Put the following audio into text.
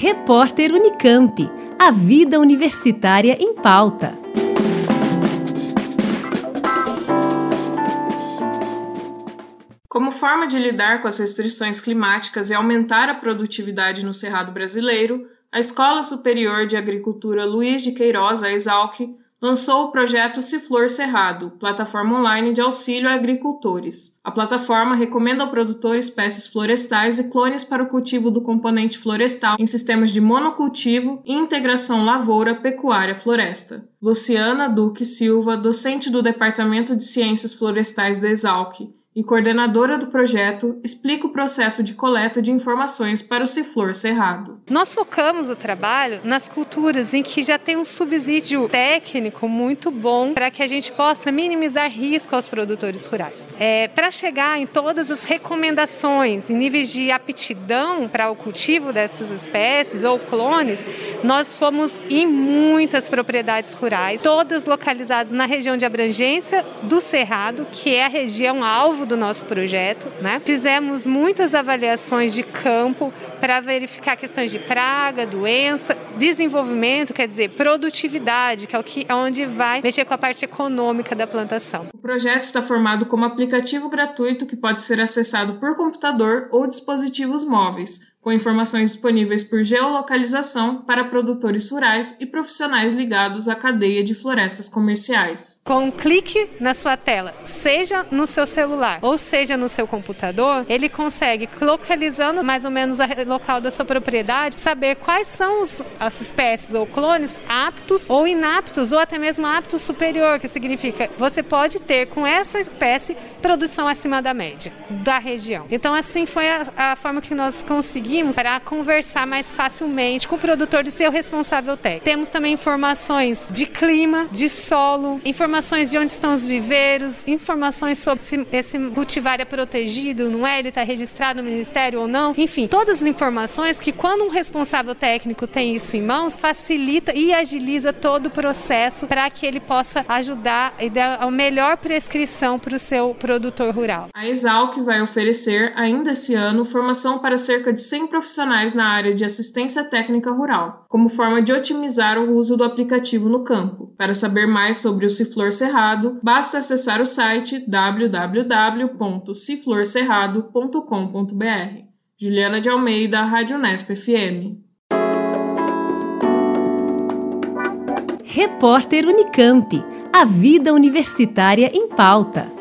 Repórter Unicamp. A vida universitária em pauta. Como forma de lidar com as restrições climáticas e aumentar a produtividade no Cerrado brasileiro, a Escola Superior de Agricultura Luiz de Queiroz, a Exalc, lançou o projeto Ciflor Cerrado, plataforma online de auxílio a agricultores. A plataforma recomenda ao produtor espécies florestais e clones para o cultivo do componente florestal em sistemas de monocultivo e integração lavoura-pecuária-floresta. Luciana Duque Silva, docente do Departamento de Ciências Florestais da Exalc, e coordenadora do projeto, explica o processo de coleta de informações para o Ciflor Cerrado. Nós focamos o trabalho nas culturas em que já tem um subsídio técnico muito bom para que a gente possa minimizar risco aos produtores rurais. É, para chegar em todas as recomendações em níveis de aptidão para o cultivo dessas espécies ou clones, nós fomos em muitas propriedades rurais, todas localizadas na região de abrangência do Cerrado, que é a região alvo do nosso projeto. Né? Fizemos muitas avaliações de campo para verificar questões de praga, doença, desenvolvimento, quer dizer, produtividade, que é o que é onde vai mexer com a parte econômica da plantação. O projeto está formado como aplicativo gratuito que pode ser acessado por computador ou dispositivos móveis com informações disponíveis por geolocalização para produtores rurais e profissionais ligados à cadeia de florestas comerciais. Com um clique na sua tela, seja no seu celular ou seja no seu computador, ele consegue, localizando mais ou menos o local da sua propriedade, saber quais são as espécies ou clones aptos ou inaptos, ou até mesmo apto superior, que significa você pode ter com essa espécie produção acima da média da região. Então, assim foi a, a forma que nós conseguimos conseguimos para conversar mais facilmente com o produtor e seu responsável técnico. Temos também informações de clima, de solo, informações de onde estão os viveiros, informações sobre se esse cultivar é protegido, não é, ele está registrado no Ministério ou não. Enfim, todas as informações que quando um responsável técnico tem isso em mãos, facilita e agiliza todo o processo para que ele possa ajudar e dar a melhor prescrição para o seu produtor rural. A Exalc vai oferecer ainda esse ano formação para cerca de 100 100 profissionais na área de assistência técnica rural, como forma de otimizar o uso do aplicativo no campo. Para saber mais sobre o Ciflor Cerrado, basta acessar o site www.ciflorcerrado.com.br. Juliana de Almeida, Rádio Nesp FM. Repórter Unicamp. A vida universitária em pauta.